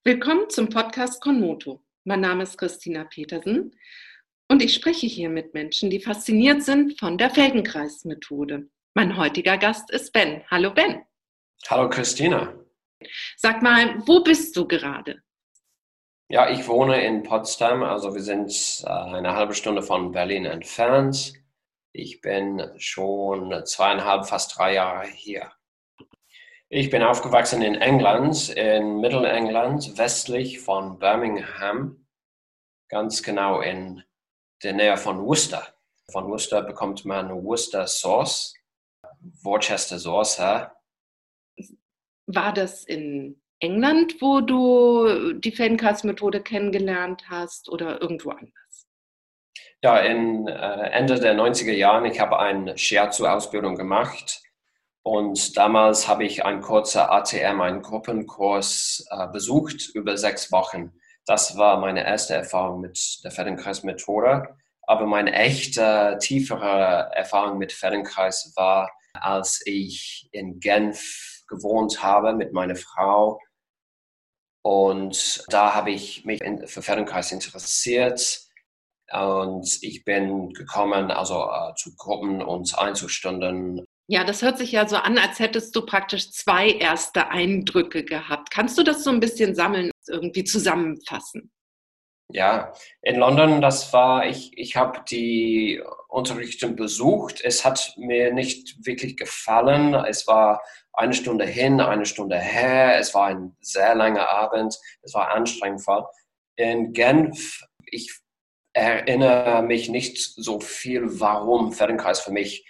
Willkommen zum Podcast Konmoto. Mein Name ist Christina Petersen und ich spreche hier mit Menschen, die fasziniert sind von der Feldenkreis-Methode. Mein heutiger Gast ist Ben. Hallo Ben. Hallo Christina. Sag mal, wo bist du gerade? Ja, ich wohne in Potsdam, also wir sind äh, eine halbe Stunde von Berlin entfernt. Ich bin schon zweieinhalb, fast drei Jahre hier. Ich bin aufgewachsen in England, in Mittelengland, westlich von Birmingham, ganz genau in der Nähe von Worcester. Von Worcester bekommt man Worcester Sauce, Worcester Sauce. War das in England, wo du die Feldenkreis-Methode kennengelernt hast oder irgendwo anders? Ja, in äh, Ende der 90er Jahre, ich habe eine Shiatsu-Ausbildung gemacht und damals habe ich einen kurzen ATM, einen Gruppenkurs äh, besucht über sechs Wochen. Das war meine erste Erfahrung mit der Feldenkreis-Methode. Aber meine echte, tiefere Erfahrung mit Feldenkreis war, als ich in Genf gewohnt habe mit meiner Frau und da habe ich mich für Feldenkreis interessiert. Und ich bin gekommen, also äh, zu Gruppen und Einzelstunden. Ja, das hört sich ja so an, als hättest du praktisch zwei erste Eindrücke gehabt. Kannst du das so ein bisschen sammeln, irgendwie zusammenfassen? Ja, in London, das war, ich, ich habe die Unterrichte besucht. Es hat mir nicht wirklich gefallen. Es war eine Stunde hin, eine Stunde her. Es war ein sehr langer Abend. Es war anstrengend. In Genf, ich erinnere mich nicht so viel, warum Feldenkreis für mich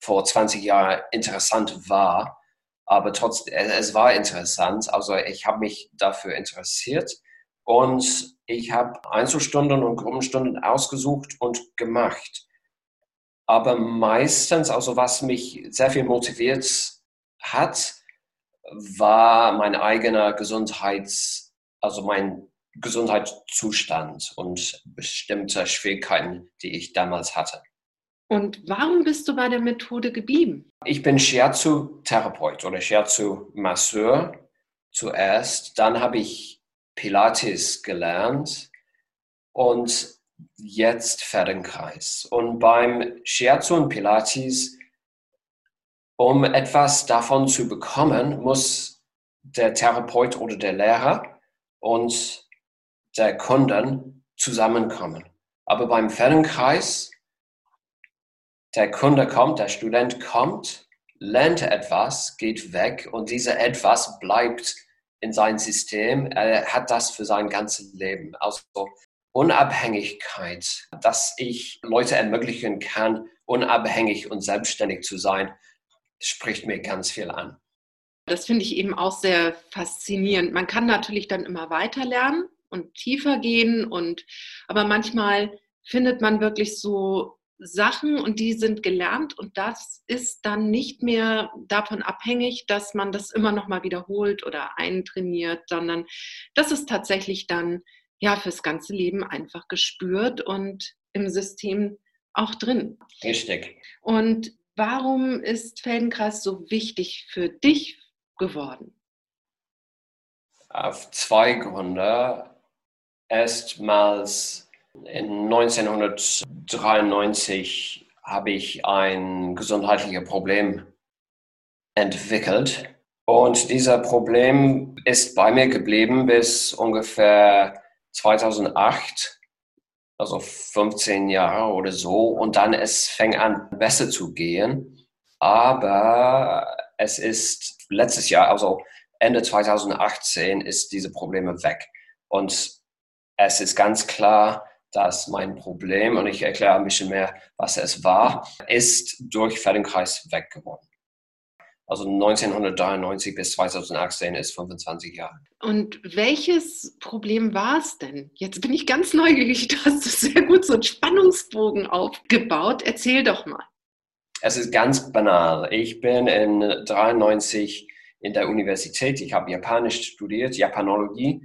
vor 20 Jahren interessant war. Aber trotzdem, es war interessant. Also ich habe mich dafür interessiert und ich habe Einzelstunden und Gruppenstunden ausgesucht und gemacht. Aber meistens, also was mich sehr viel motiviert hat, war mein eigener Gesundheits, also mein Gesundheitszustand und bestimmte Schwierigkeiten, die ich damals hatte. Und warum bist du bei der Methode geblieben? Ich bin Shiatsu-Therapeut oder Shiatsu-Masseur zuerst. Dann habe ich Pilates gelernt und jetzt Feldenkreis. Und beim Shiatsu und Pilates um etwas davon zu bekommen, muss der Therapeut oder der Lehrer und der Kunden zusammenkommen. Aber beim Feldenkreis, der Kunde kommt, der Student kommt, lernt etwas, geht weg und dieser etwas bleibt in sein System. Er hat das für sein ganzes Leben. Also Unabhängigkeit, dass ich Leute ermöglichen kann, unabhängig und selbstständig zu sein, spricht mir ganz viel an. Das finde ich eben auch sehr faszinierend. Man kann natürlich dann immer weiter lernen und tiefer gehen und aber manchmal findet man wirklich so Sachen und die sind gelernt und das ist dann nicht mehr davon abhängig, dass man das immer noch mal wiederholt oder eintrainiert, sondern das ist tatsächlich dann ja fürs ganze Leben einfach gespürt und im System auch drin. Richtig. Und Warum ist Feldenkreis so wichtig für dich geworden? Auf zwei Gründe. Erstmals 1993 habe ich ein gesundheitliches Problem entwickelt. Und dieser Problem ist bei mir geblieben bis ungefähr 2008 also 15 Jahre oder so. Und dann es fängt an, besser zu gehen. Aber es ist letztes Jahr, also Ende 2018, ist diese Probleme weg. Und es ist ganz klar, dass mein Problem, und ich erkläre ein bisschen mehr, was es war, ist durch Feldenkreis weg geworden. Also 1993 bis 2018 ist 25 Jahre. Und welches Problem war es denn? Jetzt bin ich ganz neugierig. Du hast sehr gut so einen Spannungsbogen aufgebaut. Erzähl doch mal. Es ist ganz banal. Ich bin in 93 in der Universität. Ich habe Japanisch studiert, Japanologie.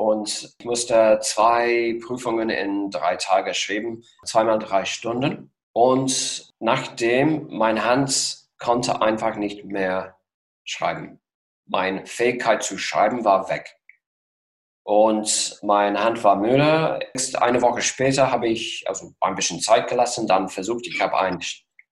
Und ich musste zwei Prüfungen in drei Tagen schreiben, zweimal drei Stunden. Und nachdem mein Hand konnte einfach nicht mehr schreiben. Meine Fähigkeit zu schreiben war weg. Und meine Hand war müde. Eine Woche später habe ich also ein bisschen Zeit gelassen, dann versucht, ich habe einen,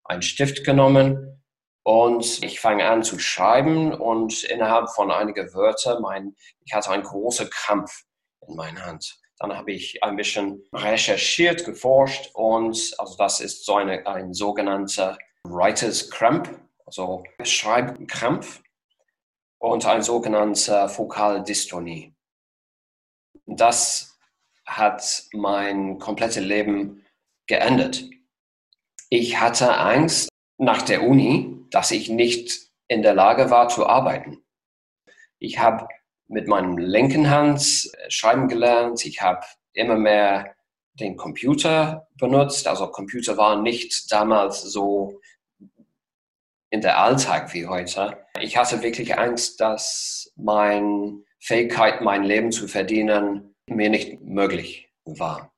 einen Stift genommen und ich fange an zu schreiben und innerhalb von einigen Wörtern, mein, ich hatte einen großen Krampf in meiner Hand. Dann habe ich ein bisschen recherchiert, geforscht und also das ist so eine, ein sogenannter Writer's Cramp, also Schreibkrampf und ein sogenannter Fokaldystonie. Das hat mein komplettes Leben geändert. Ich hatte Angst nach der Uni, dass ich nicht in der Lage war zu arbeiten. Ich habe mit meinem linken Hand schreiben gelernt. Ich habe immer mehr den Computer benutzt. Also Computer waren nicht damals so in der Alltag wie heute. Ich hatte wirklich Angst, dass meine Fähigkeit, mein Leben zu verdienen, mir nicht möglich war.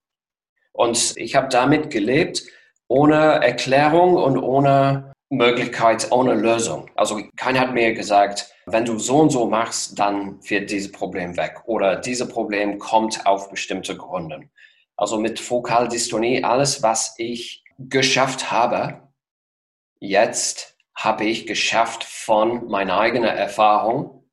Und ich habe damit gelebt, ohne Erklärung und ohne Möglichkeit, ohne Lösung. Also keiner hat mir gesagt, wenn du so und so machst, dann wird dieses Problem weg. Oder dieses Problem kommt auf bestimmte Gründe. Also mit Fokaldystonie, alles, was ich geschafft habe, jetzt habe ich geschafft von meiner eigenen Erfahrung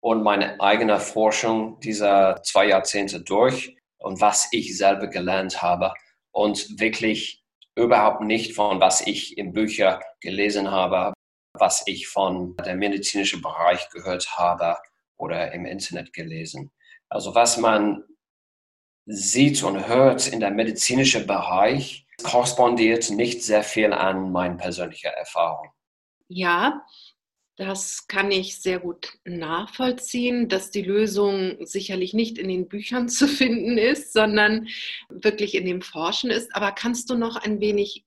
und meiner eigenen Forschung dieser zwei Jahrzehnte durch und was ich selber gelernt habe und wirklich überhaupt nicht von was ich in Büchern gelesen habe, was ich von der medizinischen Bereich gehört habe oder im Internet gelesen. Also was man sieht und hört in der medizinischen Bereich, korrespondiert nicht sehr viel an meiner persönlichen Erfahrung. Ja, das kann ich sehr gut nachvollziehen, dass die Lösung sicherlich nicht in den Büchern zu finden ist, sondern wirklich in dem Forschen ist. Aber kannst du noch ein wenig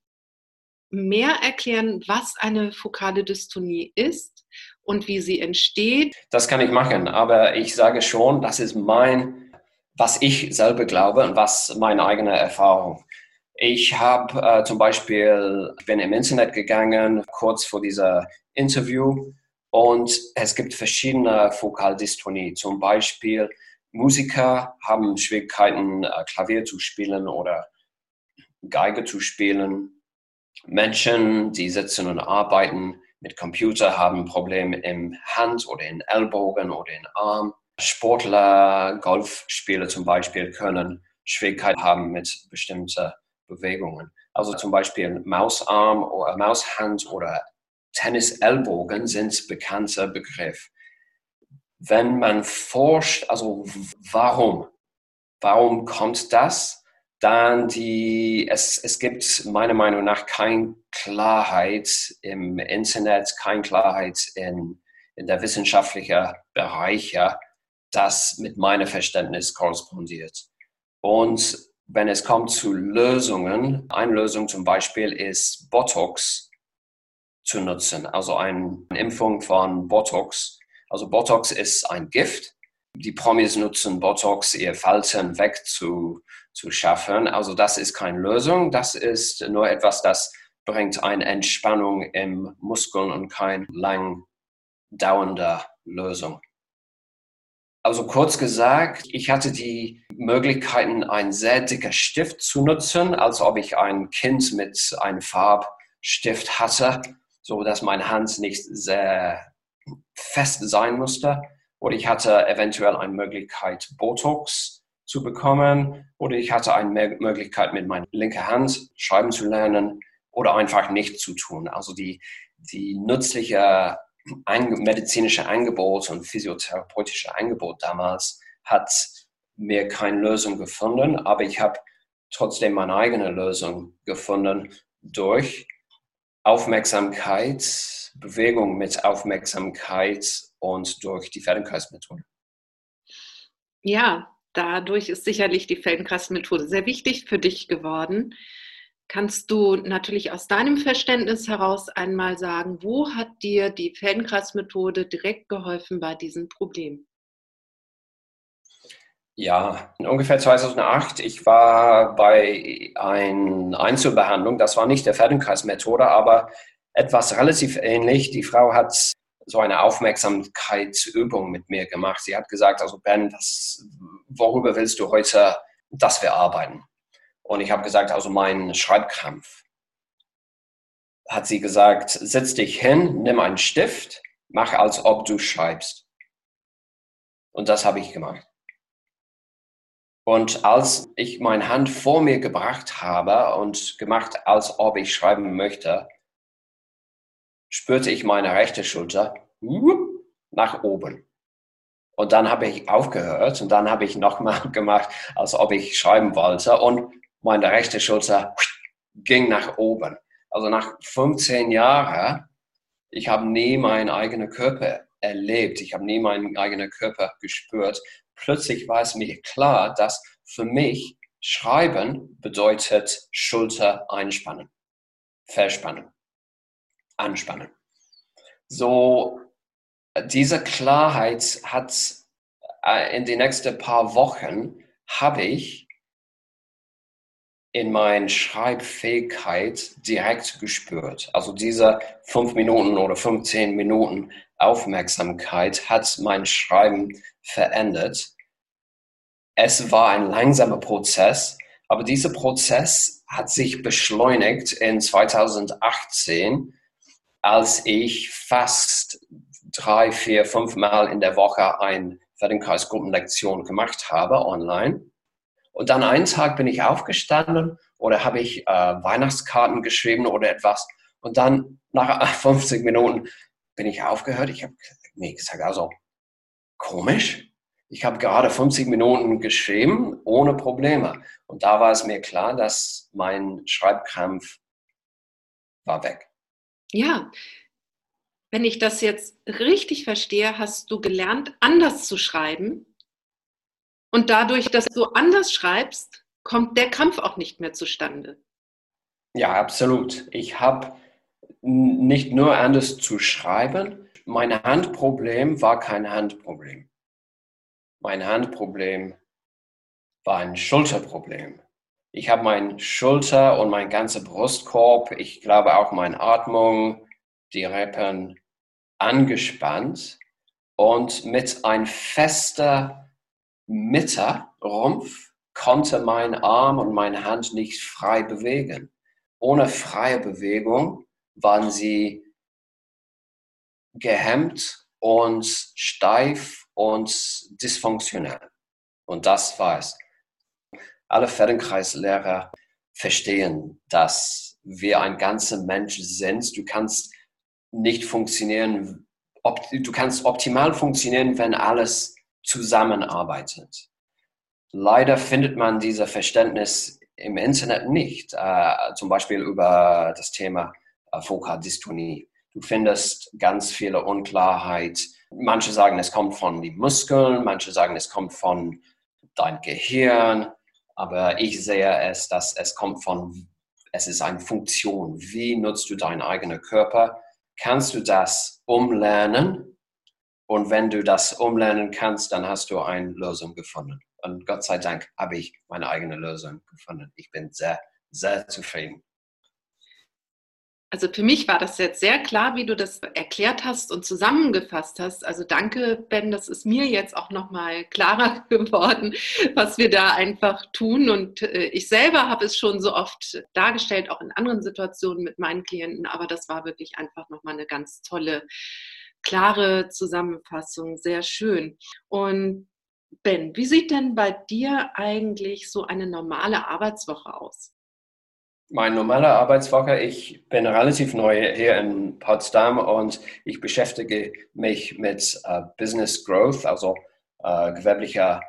mehr erklären, was eine fokale Dystonie ist und wie sie entsteht? Das kann ich machen, aber ich sage schon, das ist mein, was ich selber glaube und was meine eigene Erfahrung. Ich habe äh, zum Beispiel, ich bin im Internet gegangen, kurz vor dieser Interview, und es gibt verschiedene Fokaldystonie. Zum Beispiel Musiker haben Schwierigkeiten, äh, Klavier zu spielen oder Geige zu spielen. Menschen, die sitzen und arbeiten mit Computer, haben Probleme im Hand oder in Ellbogen oder in Arm. Sportler, Golfspieler zum Beispiel können Schwierigkeiten haben mit bestimmten Bewegungen. Also zum Beispiel Mausarm oder Maushand oder Tennis-Ellbogen sind bekannter Begriff. Wenn man forscht, also warum? Warum kommt das? Dann die, es, es gibt meiner Meinung nach keine Klarheit im Internet, keine Klarheit in, in der wissenschaftlichen Bereich, das mit meinem Verständnis korrespondiert. Und wenn es kommt zu Lösungen, eine Lösung zum Beispiel ist Botox zu nutzen, also eine Impfung von Botox. Also Botox ist ein Gift. Die Promis nutzen Botox, ihr Falten wegzuschaffen. Also das ist keine Lösung, das ist nur etwas, das bringt eine Entspannung im Muskeln und keine lang dauernde Lösung. Also kurz gesagt, ich hatte die Möglichkeiten, einen sehr dicken Stift zu nutzen, als ob ich ein Kind mit einem Farbstift hatte, so dass meine Hand nicht sehr fest sein musste. Oder ich hatte eventuell eine Möglichkeit, Botox zu bekommen. Oder ich hatte eine Möglichkeit, mit meiner linken Hand schreiben zu lernen oder einfach nicht zu tun. Also die, die nützliche medizinische Angebot und physiotherapeutische Angebot damals hat mir keine Lösung gefunden, aber ich habe trotzdem meine eigene Lösung gefunden durch Aufmerksamkeit, Bewegung mit Aufmerksamkeit und durch die Feldenkreismethode. Ja, dadurch ist sicherlich die Feldenkreismethode sehr wichtig für dich geworden kannst du natürlich aus deinem Verständnis heraus einmal sagen, wo hat dir die Feldenkreismethode direkt geholfen bei diesem Problem? Ja, ungefähr 2008. Ich war bei einer Einzelbehandlung. Das war nicht der Feldenkreismethode, aber etwas relativ ähnlich. Die Frau hat so eine Aufmerksamkeitsübung mit mir gemacht. Sie hat gesagt, also Ben, was, worüber willst du heute, dass wir arbeiten? Und ich habe gesagt, also mein Schreibkrampf. Hat sie gesagt, setz dich hin, nimm einen Stift, mach als ob du schreibst. Und das habe ich gemacht. Und als ich meine Hand vor mir gebracht habe und gemacht, als ob ich schreiben möchte, spürte ich meine rechte Schulter nach oben. Und dann habe ich aufgehört und dann habe ich nochmal gemacht, als ob ich schreiben wollte und meine rechte Schulter ging nach oben. Also nach 15 Jahren, ich habe nie meinen eigenen Körper erlebt, ich habe nie meinen eigenen Körper gespürt. Plötzlich war es mir klar, dass für mich Schreiben bedeutet Schulter einspannen, verspannen, anspannen. So, diese Klarheit hat äh, in den nächsten paar Wochen habe ich in meiner Schreibfähigkeit direkt gespürt. Also diese fünf Minuten oder 15 Minuten Aufmerksamkeit hat mein Schreiben verändert. Es war ein langsamer Prozess, aber dieser Prozess hat sich beschleunigt in 2018, als ich fast drei, vier, fünf Mal in der Woche eine Feldenkreisgruppenlektion gemacht habe online und dann einen Tag bin ich aufgestanden oder habe ich äh, Weihnachtskarten geschrieben oder etwas. Und dann nach 50 Minuten bin ich aufgehört. Ich habe mir gesagt, also komisch. Ich habe gerade 50 Minuten geschrieben ohne Probleme. Und da war es mir klar, dass mein Schreibkrampf war weg. Ja, wenn ich das jetzt richtig verstehe, hast du gelernt, anders zu schreiben und dadurch, dass du anders schreibst, kommt der Kampf auch nicht mehr zustande. Ja, absolut. Ich habe nicht nur anders zu schreiben. Mein Handproblem war kein Handproblem. Mein Handproblem war ein Schulterproblem. Ich habe mein Schulter und mein ganzer Brustkorb, ich glaube auch meine Atmung, die Rippen angespannt und mit ein fester Mitte-Rumpf konnte mein Arm und meine Hand nicht frei bewegen. Ohne freie Bewegung waren sie gehemmt und steif und dysfunktionell. Und das war es. Alle Feldenkreislehrer verstehen, dass wir ein ganzer Mensch sind. Du kannst nicht funktionieren, du kannst optimal funktionieren, wenn alles zusammenarbeitet. Leider findet man dieses Verständnis im Internet nicht, äh, zum Beispiel über das Thema äh. Du findest ganz viele Unklarheit. Manche sagen, es kommt von den Muskeln, manche sagen, es kommt von dein Gehirn, aber ich sehe es, dass es kommt von, es ist eine Funktion. Wie nutzt du deinen eigenen Körper? Kannst du das umlernen und wenn du das umlernen kannst, dann hast du eine Lösung gefunden. Und Gott sei Dank habe ich meine eigene Lösung gefunden. Ich bin sehr, sehr zufrieden. Also für mich war das jetzt sehr klar, wie du das erklärt hast und zusammengefasst hast. Also danke, Ben, das ist mir jetzt auch nochmal klarer geworden, was wir da einfach tun. Und äh, ich selber habe es schon so oft dargestellt, auch in anderen Situationen mit meinen Klienten, aber das war wirklich einfach nochmal eine ganz tolle klare Zusammenfassung, sehr schön. Und Ben, wie sieht denn bei dir eigentlich so eine normale Arbeitswoche aus? Meine normale Arbeitswoche, ich bin relativ neu hier in Potsdam und ich beschäftige mich mit uh, Business Growth, also uh, gewerblicher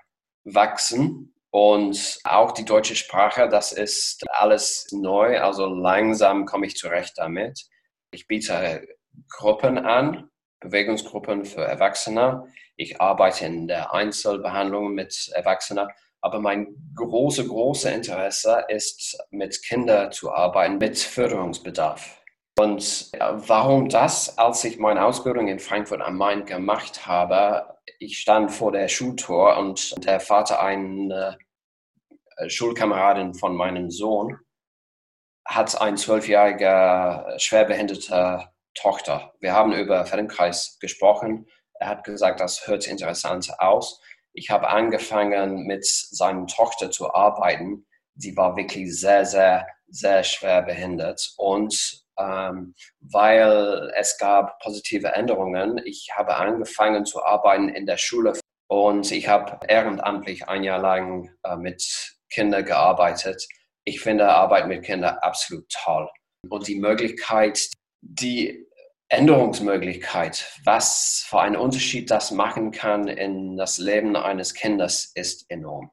Wachsen und auch die deutsche Sprache, das ist alles neu, also langsam komme ich zurecht damit. Ich biete Gruppen an, Bewegungsgruppen für Erwachsene. Ich arbeite in der Einzelbehandlung mit Erwachsenen. Aber mein großes, großes Interesse ist, mit Kindern zu arbeiten, mit Förderungsbedarf. Und warum das? Als ich meine Ausbildung in Frankfurt am Main gemacht habe, ich stand vor der Schultor und der Vater einer Schulkameradin von meinem Sohn hat ein zwölfjähriger schwerbehinderter Tochter. Wir haben über Feldenkreis gesprochen. Er hat gesagt, das hört interessant aus. Ich habe angefangen, mit seiner Tochter zu arbeiten. Sie war wirklich sehr, sehr, sehr schwer behindert. Und ähm, weil es gab positive Änderungen, ich habe angefangen zu arbeiten in der Schule und ich habe ehrenamtlich ein Jahr lang äh, mit Kindern gearbeitet. Ich finde Arbeit mit Kindern absolut toll. Und die Möglichkeit, die Änderungsmöglichkeit, was für einen Unterschied das machen kann in das Leben eines Kindes, ist enorm.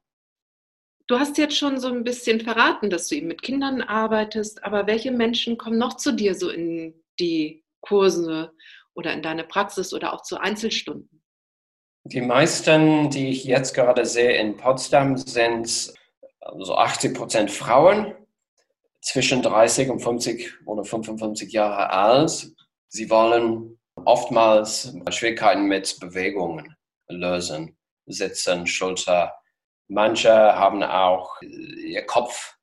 Du hast jetzt schon so ein bisschen verraten, dass du eben mit Kindern arbeitest, aber welche Menschen kommen noch zu dir so in die Kurse oder in deine Praxis oder auch zu Einzelstunden? Die meisten, die ich jetzt gerade sehe in Potsdam, sind so 80 Prozent Frauen zwischen 30 und 50 oder 55 Jahre alt. Sie wollen oftmals Schwierigkeiten mit Bewegungen lösen, Sitzen, Schulter. Manche haben auch, ihr Kopf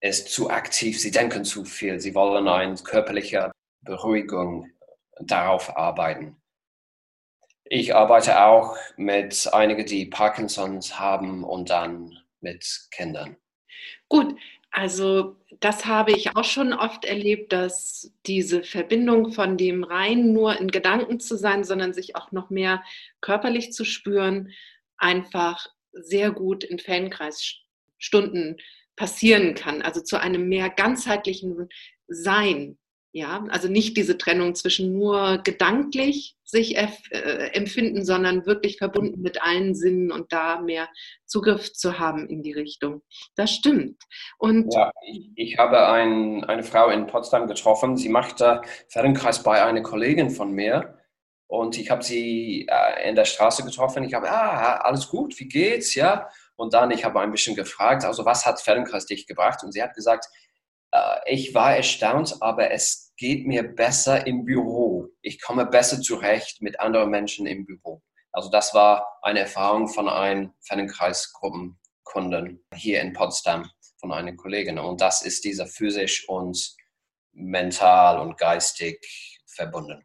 ist zu aktiv, sie denken zu viel, sie wollen eine körperliche Beruhigung darauf arbeiten. Ich arbeite auch mit einigen, die Parkinsons haben und dann mit Kindern. Gut, also das habe ich auch schon oft erlebt, dass diese Verbindung von dem rein nur in Gedanken zu sein, sondern sich auch noch mehr körperlich zu spüren, einfach sehr gut in Feldenkreisstunden passieren kann. Also zu einem mehr ganzheitlichen Sein ja, also nicht diese Trennung zwischen nur gedanklich sich äh, empfinden, sondern wirklich verbunden mit allen Sinnen und da mehr Zugriff zu haben in die Richtung. Das stimmt. Und ja, ich, ich habe ein, eine Frau in Potsdam getroffen. Sie machte Feldenkreis bei einer Kollegin von mir. Und ich habe sie äh, in der Straße getroffen. Ich habe, ah, alles gut, wie geht's? Ja. Und dann, ich habe ein bisschen gefragt, also was hat Feldenkreis dich gebracht? Und sie hat gesagt, äh, ich war erstaunt, aber es geht mir besser im Büro. Ich komme besser zurecht mit anderen Menschen im Büro. Also das war eine Erfahrung von einem Feldenkreisgruppenkunden hier in Potsdam von einer Kollegin. Und das ist dieser physisch und mental und geistig verbunden.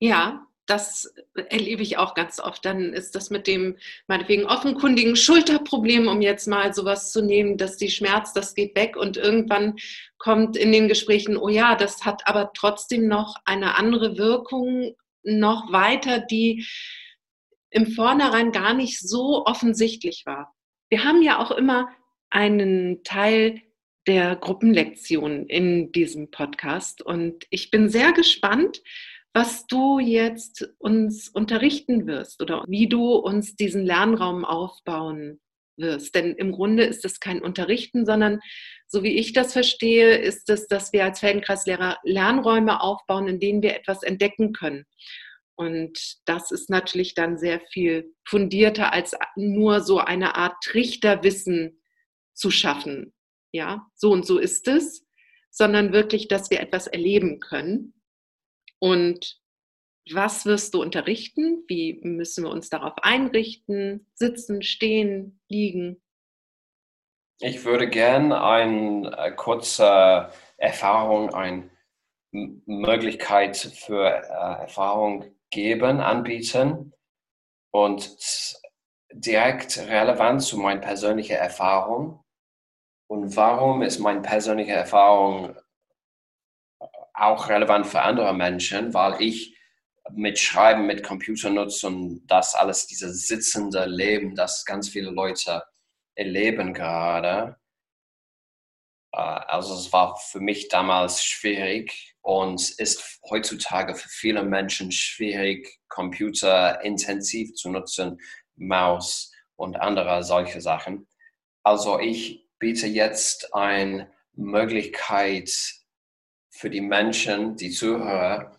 Ja, das erlebe ich auch ganz oft. Dann ist das mit dem meinetwegen offenkundigen Schulterproblem, um jetzt mal sowas zu nehmen, dass die Schmerz, das geht weg und irgendwann kommt in den Gesprächen, oh ja, das hat aber trotzdem noch eine andere Wirkung noch weiter, die im Vornherein gar nicht so offensichtlich war. Wir haben ja auch immer einen Teil der Gruppenlektion in diesem Podcast und ich bin sehr gespannt, was du jetzt uns unterrichten wirst oder wie du uns diesen Lernraum aufbauen wirst. Denn im Grunde ist es kein Unterrichten, sondern so wie ich das verstehe, ist es, dass wir als Feldenkreislehrer Lernräume aufbauen, in denen wir etwas entdecken können. Und das ist natürlich dann sehr viel fundierter als nur so eine Art Trichterwissen zu schaffen. Ja, so und so ist es, sondern wirklich, dass wir etwas erleben können und was wirst du unterrichten? Wie müssen wir uns darauf einrichten? Sitzen, stehen, liegen? Ich würde gerne eine äh, kurze Erfahrung, eine Möglichkeit für äh, Erfahrung geben, anbieten und direkt relevant zu meiner persönlichen Erfahrung. Und warum ist meine persönliche Erfahrung auch relevant für andere Menschen, weil ich mit Schreiben, mit Computer nutze und das alles, dieses sitzende Leben, das ganz viele Leute erleben gerade. Äh, also es war für mich damals schwierig und ist heutzutage für viele Menschen schwierig, Computer intensiv zu nutzen, Maus und andere solche Sachen. Also ich biete jetzt eine Möglichkeit, für die Menschen, die Zuhörer,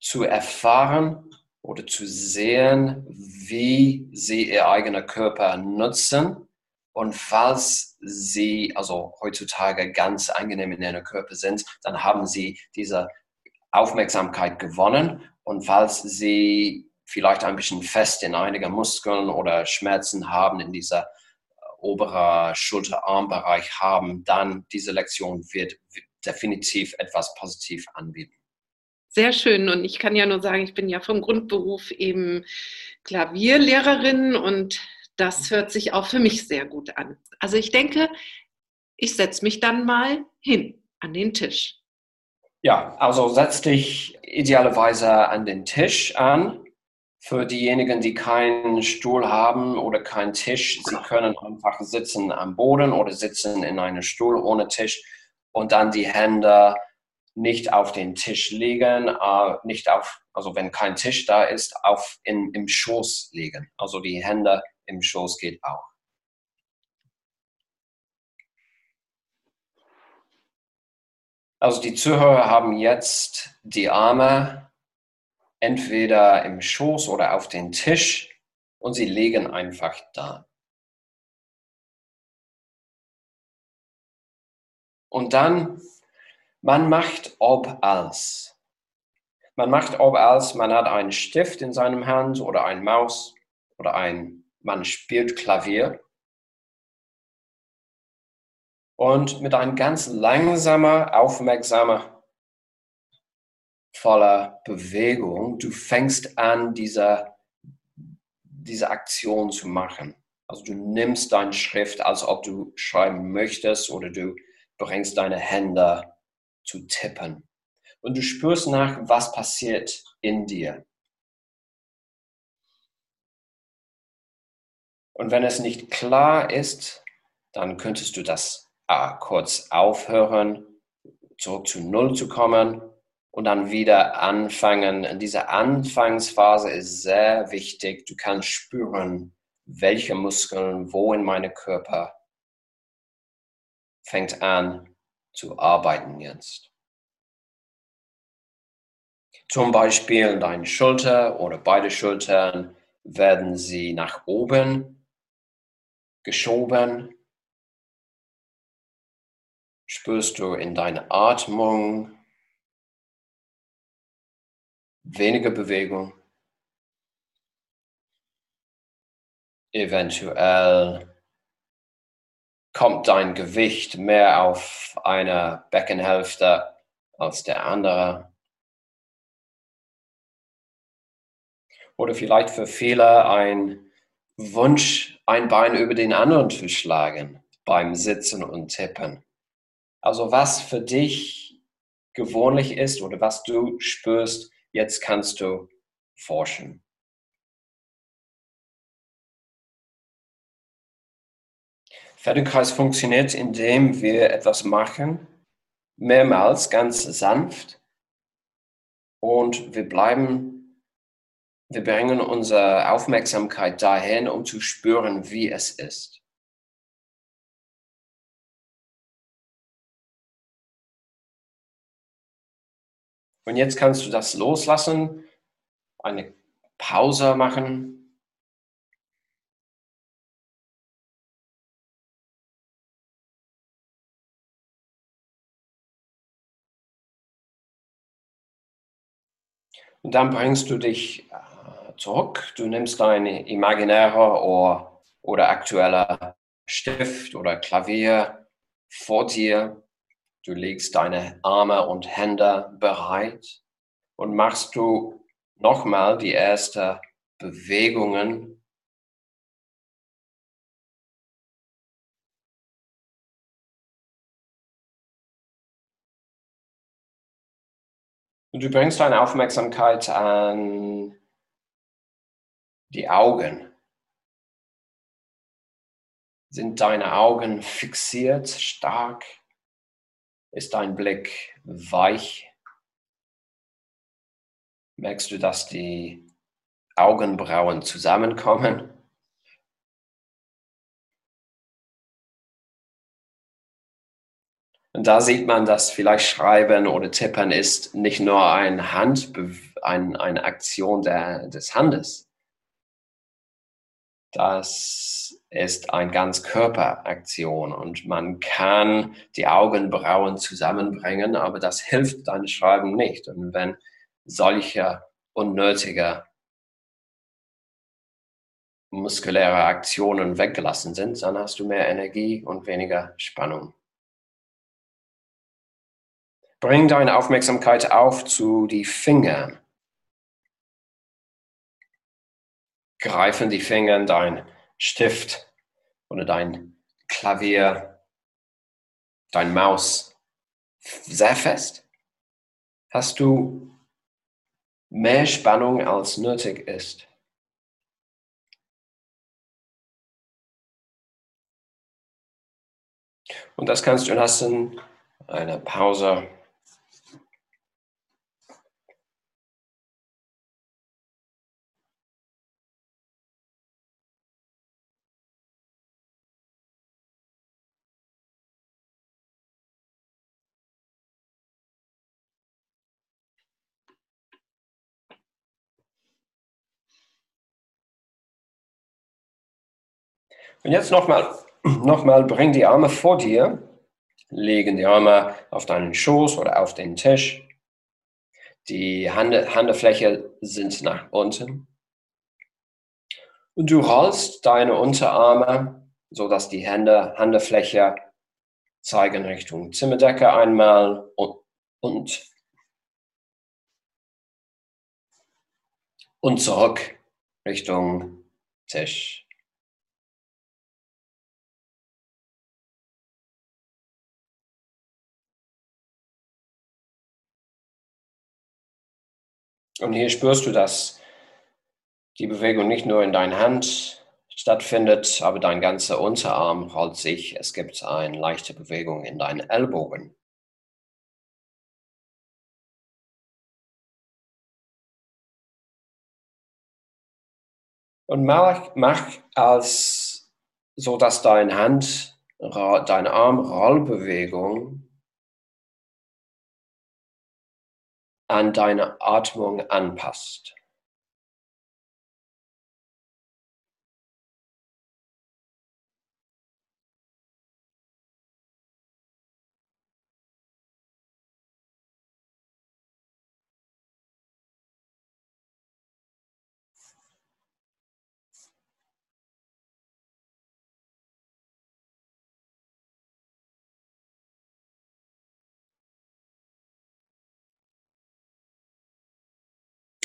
zu erfahren oder zu sehen, wie sie ihr eigener Körper nutzen. Und falls sie also heutzutage ganz angenehm in ihrem Körper sind, dann haben sie diese Aufmerksamkeit gewonnen. Und falls sie vielleicht ein bisschen fest in einigen Muskeln oder Schmerzen haben in dieser äh, oberer Schulterarmbereich haben, dann diese Lektion wird definitiv etwas positiv anbieten. sehr schön. Und ich kann ja nur sagen, ich bin ja vom Grundberuf eben Klavierlehrerin und das hört sich auch für mich sehr gut an. Also ich denke, ich setze mich dann mal hin an den Tisch. Ja, also setz dich idealerweise an den Tisch an. Für diejenigen, die keinen Stuhl haben oder keinen Tisch, sie können einfach sitzen am Boden oder sitzen in einem Stuhl ohne Tisch und dann die Hände nicht auf den Tisch legen, äh, nicht auf, also wenn kein Tisch da ist, auf in, im Schoß legen. Also die Hände im Schoß geht auch. Also die Zuhörer haben jetzt die Arme entweder im Schoß oder auf den Tisch und sie legen einfach da. Und dann, man macht ob als. Man macht ob als, man hat einen Stift in seinem Hand oder ein Maus oder ein, man spielt Klavier. Und mit einem ganz langsamer, aufmerksamer, voller Bewegung, du fängst an, diese, diese Aktion zu machen. Also du nimmst deine Schrift, als ob du schreiben möchtest oder du bringst deine Hände zu tippen. Und du spürst nach, was passiert in dir. Und wenn es nicht klar ist, dann könntest du das äh, kurz aufhören, zurück zu Null zu kommen und dann wieder anfangen. Und diese Anfangsphase ist sehr wichtig. Du kannst spüren, welche Muskeln wo in meinem Körper fängt an zu arbeiten jetzt. Zum Beispiel deine Schulter oder beide Schultern werden sie nach oben geschoben spürst du in deiner Atmung weniger Bewegung. Eventuell kommt dein Gewicht mehr auf eine Beckenhälfte als der andere. Oder vielleicht für viele ein Wunsch, ein Bein über den anderen zu schlagen beim Sitzen und Tippen. Also was für dich gewohnlich ist oder was du spürst, jetzt kannst du forschen. Feldenkreis funktioniert, indem wir etwas machen, mehrmals ganz sanft und wir bleiben, wir bringen unsere Aufmerksamkeit dahin, um zu spüren, wie es ist. Und jetzt kannst du das loslassen, eine Pause machen. Und dann bringst du dich äh, zurück. Du nimmst dein imaginärer oder, oder aktueller Stift oder Klavier vor dir Du legst deine Arme und Hände bereit und machst du nochmal die ersten Bewegungen. Du bringst deine Aufmerksamkeit an die Augen. Sind deine Augen fixiert, stark? Ist dein Blick weich? Merkst du, dass die Augenbrauen zusammenkommen? Da sieht man, dass vielleicht Schreiben oder Tippen ist nicht nur ein Hand, ein, eine Aktion der, des Handes. Das ist eine ganz Körperaktion und man kann die Augenbrauen zusammenbringen, aber das hilft deinem Schreiben nicht. Und wenn solche unnötige muskuläre Aktionen weggelassen sind, dann hast du mehr Energie und weniger Spannung. Bring deine Aufmerksamkeit auf zu die Finger. Greifen die Finger dein Stift oder dein Klavier, dein Maus sehr fest? Hast du mehr Spannung als nötig ist? Und das kannst du lassen, eine Pause. Und jetzt nochmal Nochmal, bring die Arme vor dir, legen die Arme auf deinen Schoß oder auf den Tisch. Die Hände, Handfläche sind nach unten. Und du rollst deine Unterarme, sodass die Hände, Handfläche zeigen Richtung Zimmerdecke einmal und, und, und zurück Richtung Tisch. Und hier spürst du, dass die Bewegung nicht nur in deiner Hand stattfindet, aber dein ganzer Unterarm rollt sich. Es gibt eine leichte Bewegung in deinen Ellbogen. Und mach, mach als so, dass deine Hand, deine Arm-Rollbewegung an deine Atmung anpasst.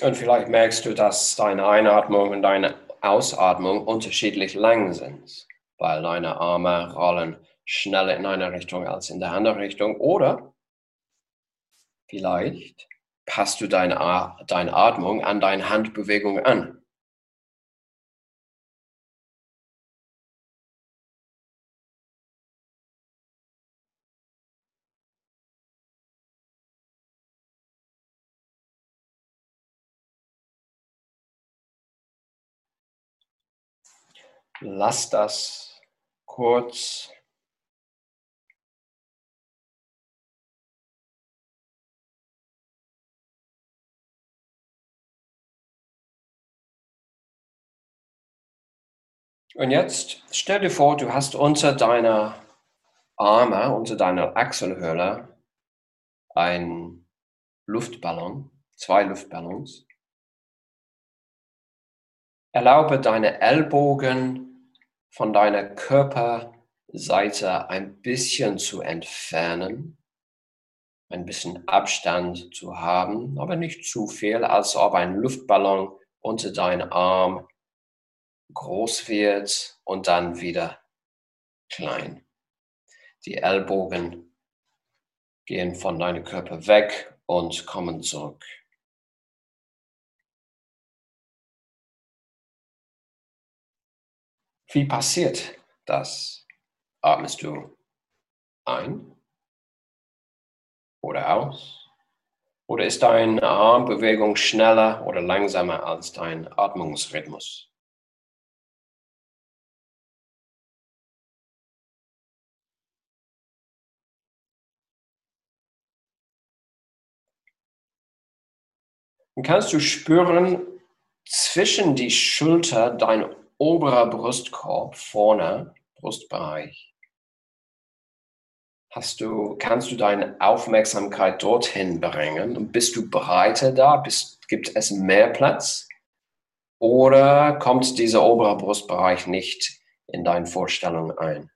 Und vielleicht merkst du, dass deine Einatmung und deine Ausatmung unterschiedlich lang sind, weil deine Arme rollen schneller in eine Richtung als in der andere Richtung. Oder vielleicht passt du deine, deine Atmung an deine Handbewegung an. Lass das kurz Und jetzt stell dir vor, du hast unter deiner Arme, unter deiner Achselhöhle ein Luftballon, zwei Luftballons. Erlaube deine Ellbogen von deiner Körperseite ein bisschen zu entfernen, ein bisschen Abstand zu haben, aber nicht zu viel, als ob ein Luftballon unter deinem Arm groß wird und dann wieder klein. Die Ellbogen gehen von deinem Körper weg und kommen zurück. Wie passiert das? Atmest du ein oder aus? Oder ist deine Armbewegung schneller oder langsamer als dein Atmungsrhythmus? Und kannst du spüren zwischen die Schulter dein oberer Brustkorb vorne, Brustbereich, hast du, kannst du deine Aufmerksamkeit dorthin bringen und bist du breiter da? Bist, gibt es mehr Platz? Oder kommt dieser obere Brustbereich nicht in deine Vorstellung ein?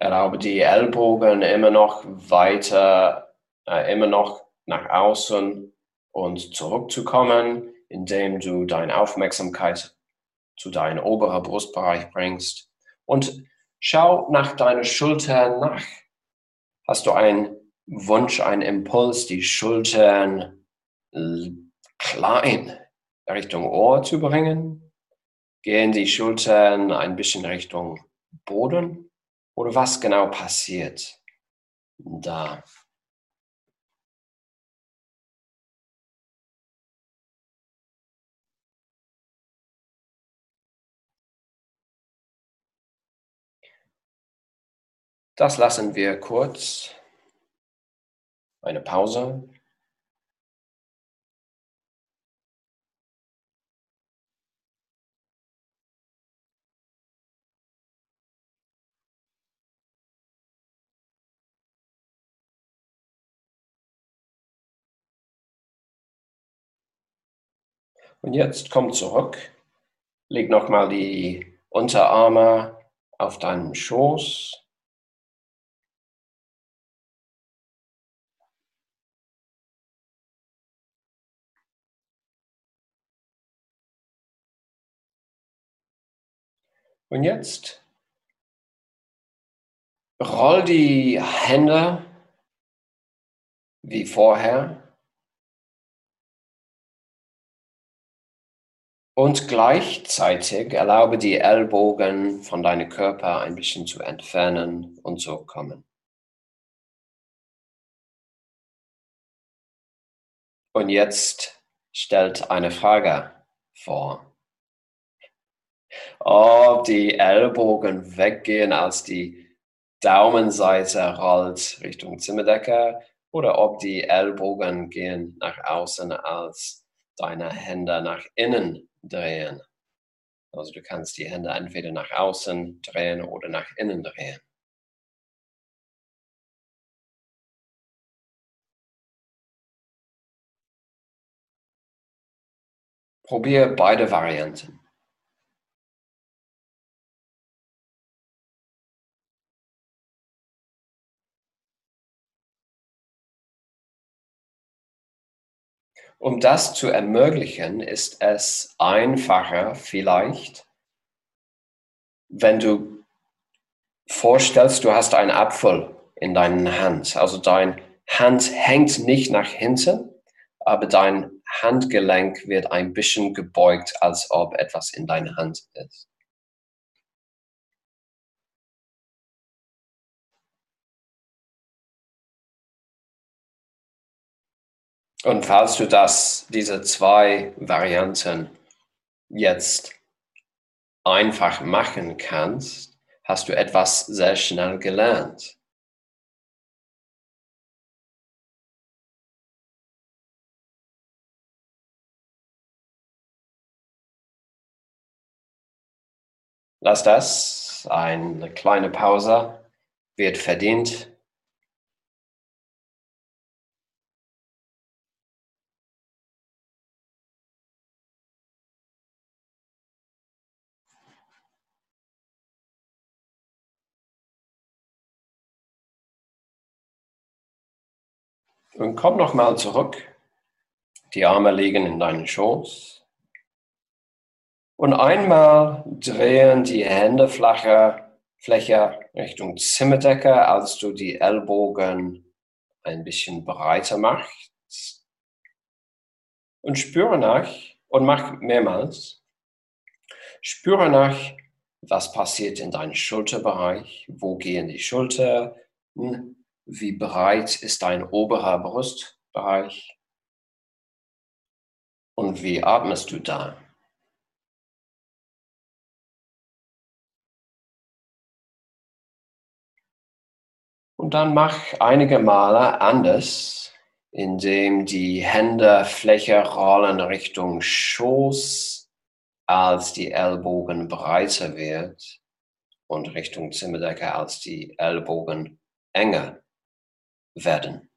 Erlaube die Ellbogen immer noch weiter, äh, immer noch nach außen und zurückzukommen, indem du deine Aufmerksamkeit zu deinem oberen Brustbereich bringst. Und schau nach deiner Schultern nach. Hast du einen Wunsch, einen Impuls, die Schultern klein Richtung Ohr zu bringen? Gehen die Schultern ein bisschen Richtung Boden? Oder was genau passiert da? Das lassen wir kurz. Eine Pause. Und jetzt komm zurück. Leg nochmal die Unterarme auf deinen Schoß. Und jetzt roll die Hände wie vorher und gleichzeitig erlaube die Ellbogen von deinem Körper ein bisschen zu entfernen und zu kommen. Und jetzt stellt eine Frage vor ob die Ellbogen weggehen, als die Daumenseite rollt Richtung Zimmerdecke oder ob die Ellbogen gehen nach außen, als deine Hände nach innen drehen. Also du kannst die Hände entweder nach außen drehen oder nach innen drehen. Probier beide Varianten. Um das zu ermöglichen, ist es einfacher vielleicht, wenn du vorstellst, du hast einen Apfel in deiner Hand. Also dein Hand hängt nicht nach hinten, aber dein Handgelenk wird ein bisschen gebeugt, als ob etwas in deiner Hand ist. Und falls du das, diese zwei Varianten jetzt einfach machen kannst, hast du etwas sehr schnell gelernt. Lass das, eine kleine Pause wird verdient. Und komm nochmal zurück. Die Arme liegen in deinen Schoß. Und einmal drehen die Hände flacher, Fläche Richtung Zimmerdecke, als du die Ellbogen ein bisschen breiter machst. Und spüre nach und mach mehrmals. Spüre nach, was passiert in deinem Schulterbereich. Wo gehen die Schultern? Wie breit ist dein oberer Brustbereich? Und wie atmest du da? Und dann mach einige Male anders, indem die Hände Fläche rollen Richtung Schoß, als die Ellbogen breiter wird und Richtung Zimmerdecke, als die Ellbogen enger werden.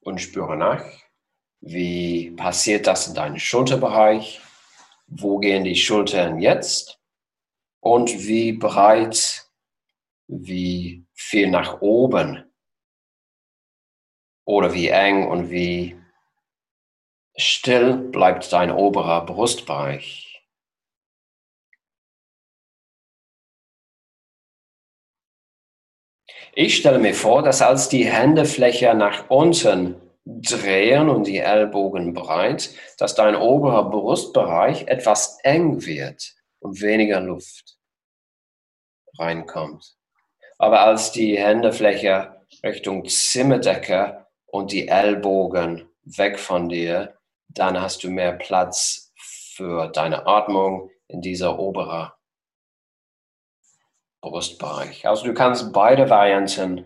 Und spüre nach, wie passiert das in deinem Schulterbereich? Wo gehen die Schultern jetzt? Und wie breit wie viel nach oben oder wie eng und wie still bleibt dein oberer Brustbereich. Ich stelle mir vor, dass als die Händefläche nach unten drehen und die Ellbogen breit, dass dein oberer Brustbereich etwas eng wird und weniger Luft reinkommt. Aber als die Händefläche Richtung Zimmerdecke und die Ellbogen weg von dir, dann hast du mehr Platz für deine Atmung in dieser oberen Brustbereich. Also du kannst beide Varianten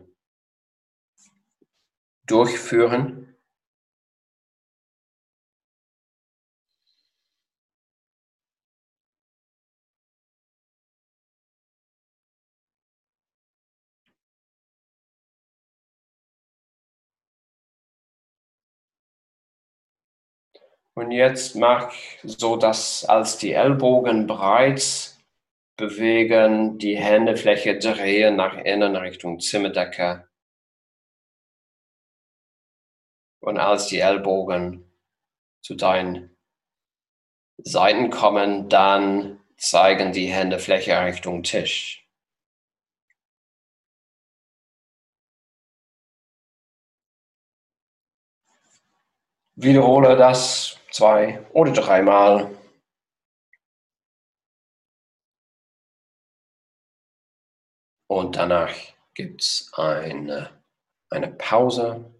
durchführen. Und jetzt mach so, dass als die Ellbogen breit bewegen, die Händefläche drehen nach innen Richtung Zimmerdecke. Und als die Ellbogen zu deinen Seiten kommen, dann zeigen die Händefläche Richtung Tisch. Wiederhole das zwei oder dreimal. Und danach gibt es eine, eine Pause.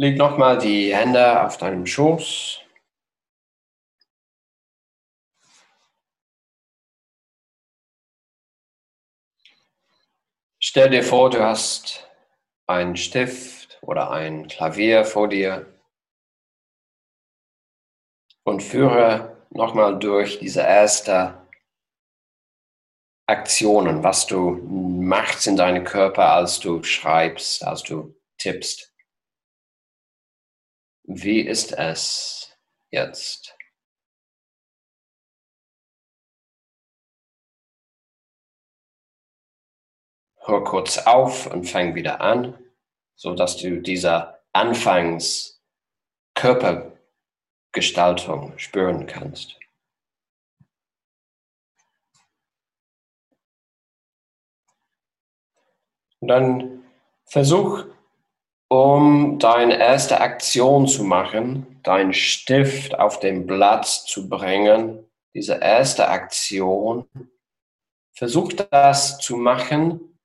Leg nochmal die Hände auf deinem Schoß. Stell dir vor, du hast einen Stift oder ein Klavier vor dir und führe nochmal durch diese erste Aktionen, was du machst in deinem Körper, als du schreibst, als du tippst. Wie ist es jetzt? Hör kurz auf und fang wieder an, sodass du diese Anfangskörpergestaltung spüren kannst. Und dann versuch um deine erste Aktion zu machen, deinen Stift auf den Blatt zu bringen, diese erste Aktion, versuch das zu machen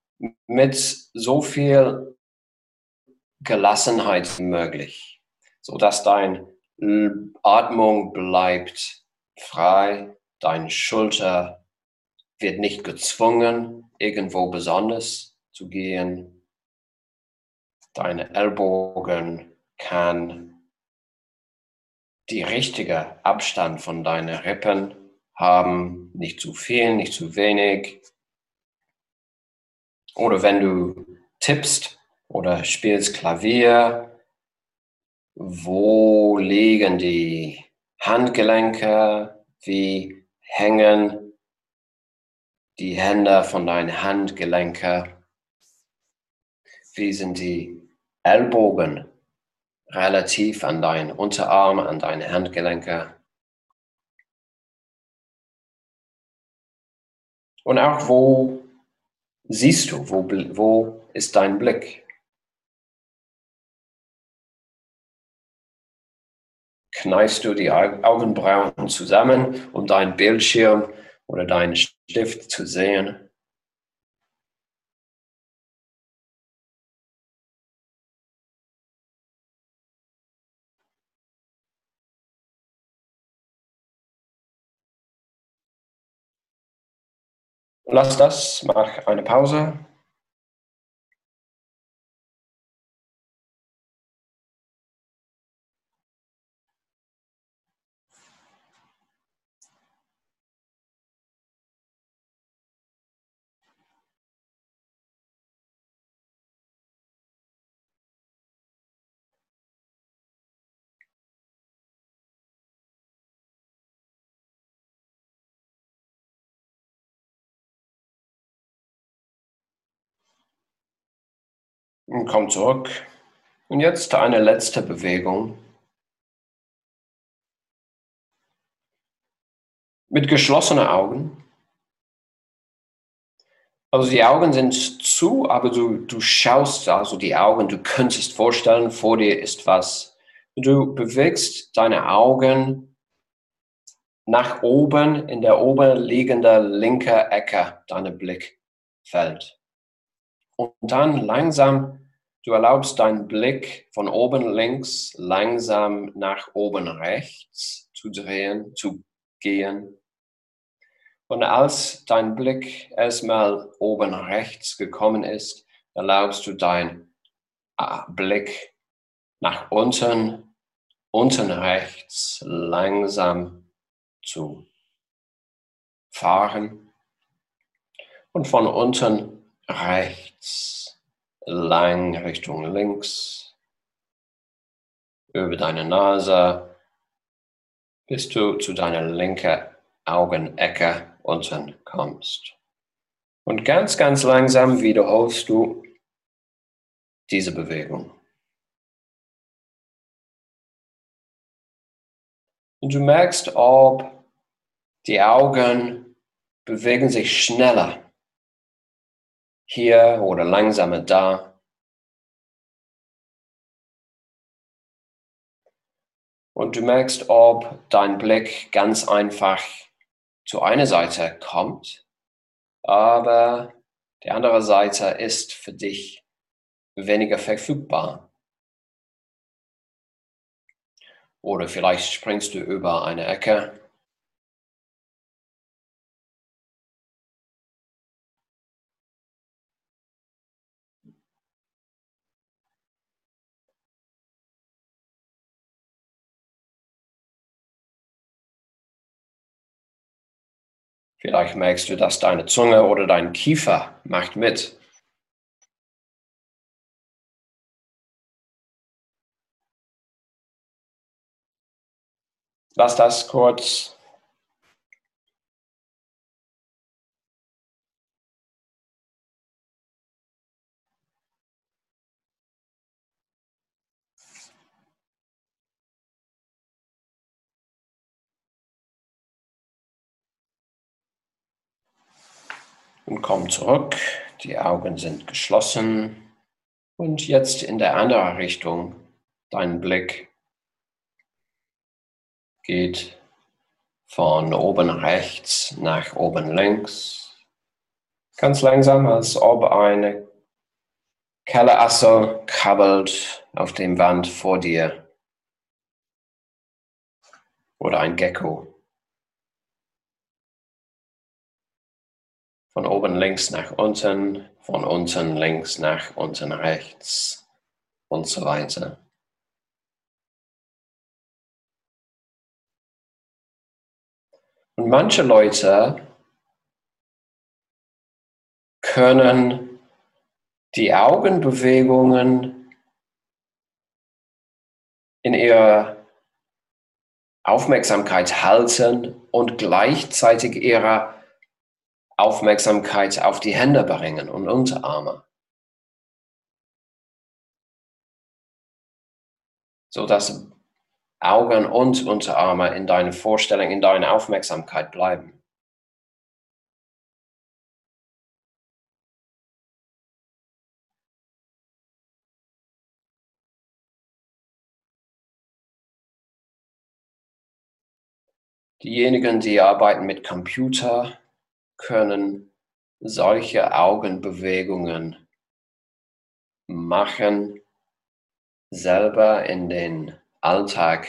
mit so viel Gelassenheit möglich, sodass deine Atmung bleibt frei, deine Schulter wird nicht gezwungen, irgendwo besonders zu gehen deine Ellbogen kann die richtige Abstand von deinen Rippen haben, nicht zu viel, nicht zu wenig. Oder wenn du tippst oder spielst Klavier, wo liegen die Handgelenke, wie hängen die Hände von deinen Handgelenken, wie sind die Ellbogen relativ an deinen Unterarm, an deine Handgelenke. Und auch wo siehst du, wo, wo ist dein Blick? Kneifst du die Augenbrauen zusammen, um deinen Bildschirm oder deinen Stift zu sehen. Lass das, mach eine Pause. Und komm zurück. Und jetzt eine letzte Bewegung. Mit geschlossenen Augen. Also die Augen sind zu, aber du, du schaust also die Augen, du könntest vorstellen, vor dir ist was. Du bewegst deine Augen nach oben in der oben liegenden linken Ecke deiner Blickfeld. Und dann langsam Du erlaubst deinen Blick von oben links langsam nach oben rechts zu drehen, zu gehen. Und als dein Blick erstmal oben rechts gekommen ist, erlaubst du deinen ah, Blick nach unten, unten rechts langsam zu fahren und von unten rechts lang Richtung links, über deine Nase, bis du zu deiner linken Augenecke unten kommst. Und ganz, ganz langsam wiederholst du diese Bewegung. Und du merkst, ob die Augen bewegen sich schneller hier oder langsamer da. Und du merkst, ob dein Blick ganz einfach zu einer Seite kommt, aber die andere Seite ist für dich weniger verfügbar. Oder vielleicht springst du über eine Ecke Vielleicht merkst du, dass deine Zunge oder dein Kiefer macht mit. Lass das kurz Und komm zurück, die Augen sind geschlossen. Und jetzt in der anderen Richtung, dein Blick geht von oben rechts nach oben links. Ganz langsam, als ob eine Kellerassel krabbelt auf dem Wand vor dir. Oder ein Gecko. Von oben links nach unten, von unten links nach unten rechts und so weiter. Und manche Leute können die Augenbewegungen in ihrer Aufmerksamkeit halten und gleichzeitig ihre Aufmerksamkeit auf die Hände bringen und Unterarme. So dass Augen und Unterarme in deiner Vorstellung, in deiner Aufmerksamkeit bleiben. Diejenigen, die arbeiten mit Computer, können solche Augenbewegungen machen, selber in den Alltag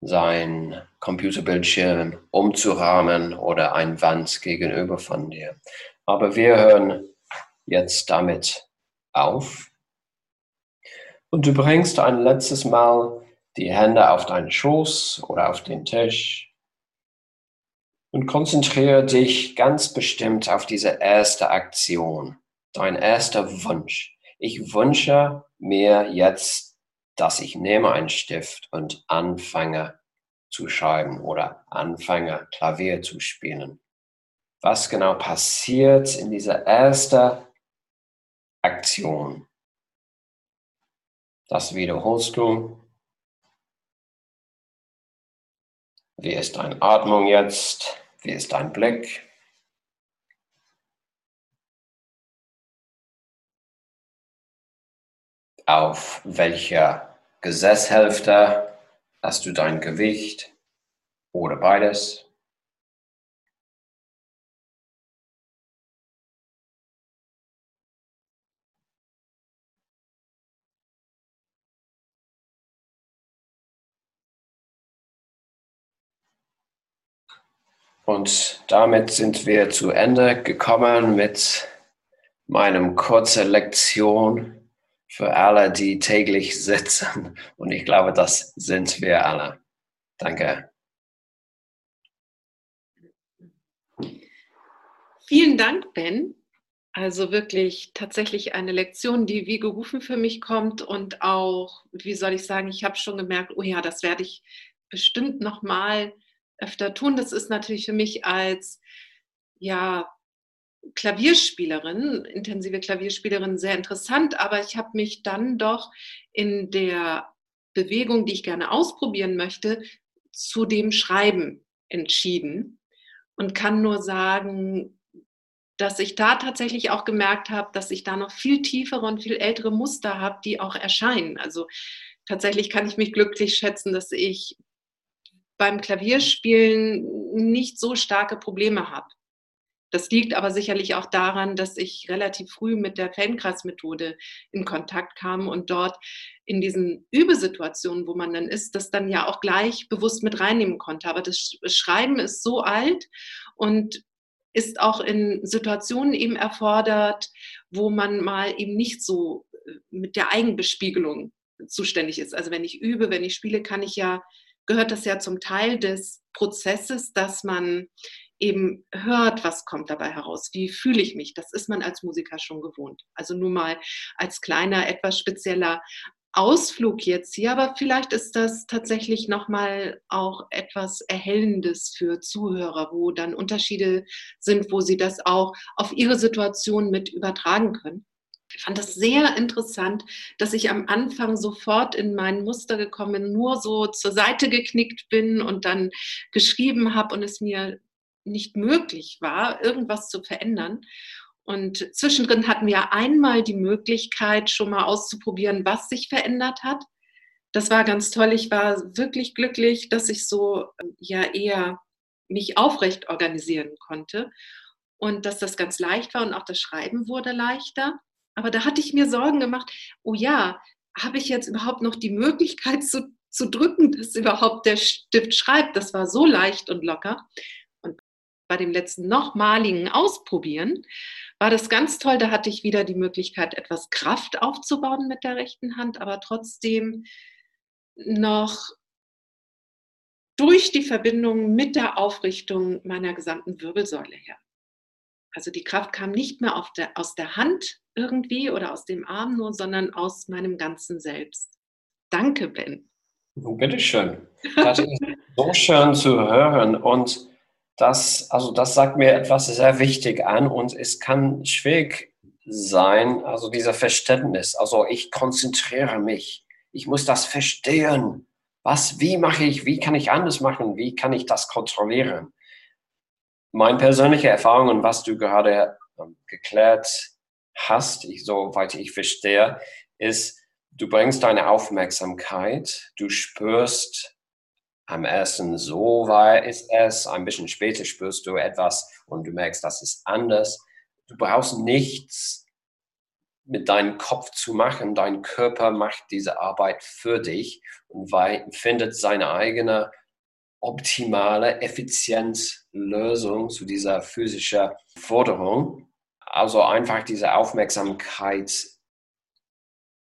sein Computerbildschirm umzurahmen oder ein Wand gegenüber von dir. Aber wir hören jetzt damit auf. Und du bringst ein letztes Mal die Hände auf deinen Schoß oder auf den Tisch und konzentriere dich ganz bestimmt auf diese erste Aktion, dein erster Wunsch. Ich wünsche mir jetzt, dass ich nehme einen Stift und anfange zu schreiben oder anfange Klavier zu spielen. Was genau passiert in dieser ersten Aktion? Das wiederholst du Wie ist deine Atmung jetzt? Wie ist dein Blick? Auf welcher Gesäßhälfte hast du dein Gewicht oder beides? Und damit sind wir zu Ende gekommen mit meinem kurzen Lektion für alle, die täglich sitzen. Und ich glaube, das sind wir alle. Danke. Vielen Dank, Ben. Also wirklich tatsächlich eine Lektion, die wie gerufen für mich kommt und auch, wie soll ich sagen, ich habe schon gemerkt, oh ja, das werde ich bestimmt noch mal öfter tun. Das ist natürlich für mich als ja, Klavierspielerin, intensive Klavierspielerin sehr interessant, aber ich habe mich dann doch in der Bewegung, die ich gerne ausprobieren möchte, zu dem Schreiben entschieden und kann nur sagen, dass ich da tatsächlich auch gemerkt habe, dass ich da noch viel tiefere und viel ältere Muster habe, die auch erscheinen. Also tatsächlich kann ich mich glücklich schätzen, dass ich beim Klavierspielen nicht so starke Probleme habe. Das liegt aber sicherlich auch daran, dass ich relativ früh mit der Feldenkreismethode in Kontakt kam und dort in diesen Übesituationen, wo man dann ist, das dann ja auch gleich bewusst mit reinnehmen konnte. Aber das Schreiben ist so alt und ist auch in Situationen eben erfordert, wo man mal eben nicht so äh, mit der Eigenbespiegelung zuständig ist. Also wenn ich übe, wenn ich spiele, kann ich ja gehört das ja zum Teil des Prozesses, dass man eben hört, was kommt dabei heraus, wie fühle ich mich. Das ist man als Musiker schon gewohnt. Also nur mal als kleiner, etwas spezieller Ausflug jetzt hier, aber vielleicht ist das tatsächlich nochmal auch etwas Erhellendes für Zuhörer, wo dann Unterschiede sind, wo sie das auch auf ihre Situation mit übertragen können. Ich fand das sehr interessant, dass ich am Anfang sofort in mein Muster gekommen bin, nur so zur Seite geknickt bin und dann geschrieben habe und es mir nicht möglich war, irgendwas zu verändern. Und zwischendrin hatten wir einmal die Möglichkeit, schon mal auszuprobieren, was sich verändert hat. Das war ganz toll. Ich war wirklich glücklich, dass ich so ja eher mich aufrecht organisieren konnte und dass das ganz leicht war und auch das Schreiben wurde leichter. Aber da hatte ich mir Sorgen gemacht, oh ja, habe ich jetzt überhaupt noch die Möglichkeit zu, zu drücken, dass überhaupt der Stift schreibt? Das war so leicht und locker. Und bei dem letzten nochmaligen Ausprobieren war das ganz toll. Da hatte ich wieder die Möglichkeit, etwas Kraft aufzubauen mit der rechten Hand, aber trotzdem noch durch die Verbindung mit der Aufrichtung meiner gesamten Wirbelsäule her. Also die Kraft kam nicht mehr der, aus der Hand irgendwie oder aus dem Arm nur, sondern aus meinem ganzen Selbst. Danke, Ben. Bitteschön. Das ist so schön zu hören und das, also das sagt mir etwas sehr wichtig an und es kann schwierig sein, also dieser Verständnis. Also ich konzentriere mich, ich muss das verstehen. Was, wie mache ich, wie kann ich anders machen, wie kann ich das kontrollieren? Meine persönliche Erfahrung und was du gerade ähm, geklärt hast, ich, soweit ich verstehe, ist, du bringst deine Aufmerksamkeit, du spürst am ersten so war ist es, ein bisschen später spürst du etwas und du merkst, das ist anders. Du brauchst nichts mit deinem Kopf zu machen. Dein Körper macht diese Arbeit für dich und findet seine eigene optimale, effiziente Lösung zu dieser physischen Forderung. Also einfach diese Aufmerksamkeit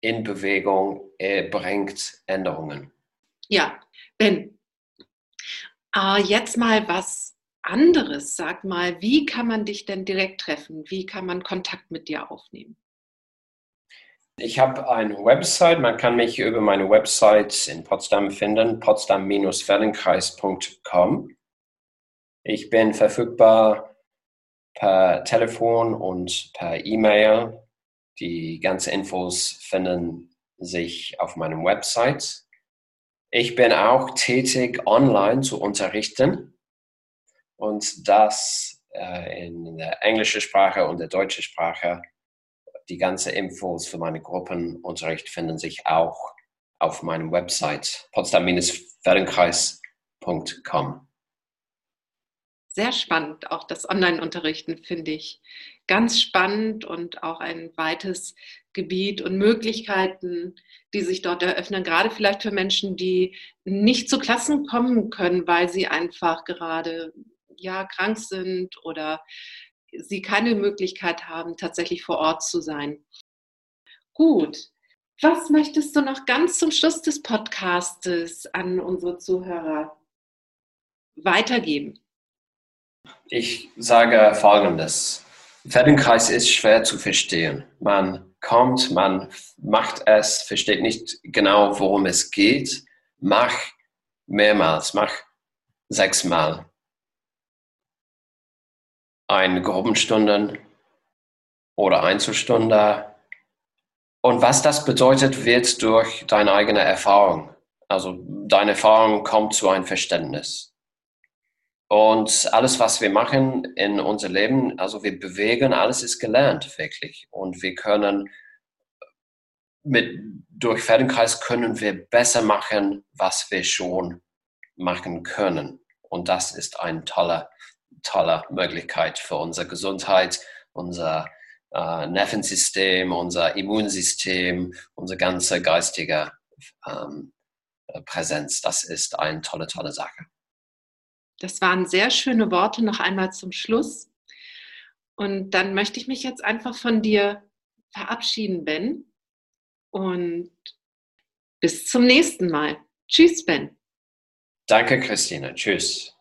in Bewegung bringt Änderungen. Ja, Ben, äh, jetzt mal was anderes. Sag mal, wie kann man dich denn direkt treffen? Wie kann man Kontakt mit dir aufnehmen? Ich habe eine Website, man kann mich über meine Website in Potsdam finden, potsdam-feldenkreis.com. Ich bin verfügbar per Telefon und per E-Mail. Die ganzen Infos finden sich auf meiner Website. Ich bin auch tätig, online zu unterrichten und das äh, in der englischen Sprache und der deutschen Sprache die ganzen Infos für meine Gruppenunterricht finden sich auch auf meinem Website potsdam-feldenkreis.com. Sehr spannend. Auch das Online-Unterrichten finde ich ganz spannend und auch ein weites Gebiet und Möglichkeiten, die sich dort eröffnen, gerade vielleicht für Menschen, die nicht zu Klassen kommen können, weil sie einfach gerade ja krank sind oder sie keine Möglichkeit haben, tatsächlich vor Ort zu sein. Gut. Was möchtest du noch ganz zum Schluss des Podcastes an unsere Zuhörer weitergeben? Ich sage Folgendes. Feldenkreis ist schwer zu verstehen. Man kommt, man macht es, versteht nicht genau, worum es geht. Mach mehrmals, mach sechsmal eine Gruppenstunde oder Einzelstunde. Und was das bedeutet, wird durch deine eigene Erfahrung. Also deine Erfahrung kommt zu einem Verständnis. Und alles, was wir machen in unser Leben, also wir bewegen, alles ist gelernt, wirklich. Und wir können mit, durch Feldenkreis können wir besser machen, was wir schon machen können. Und das ist ein toller tolle Möglichkeit für unsere Gesundheit, unser äh, Nervensystem, unser Immunsystem, unsere ganze geistige ähm, Präsenz. Das ist eine tolle, tolle Sache. Das waren sehr schöne Worte noch einmal zum Schluss. Und dann möchte ich mich jetzt einfach von dir verabschieden, Ben. Und bis zum nächsten Mal. Tschüss, Ben. Danke, Christine. Tschüss.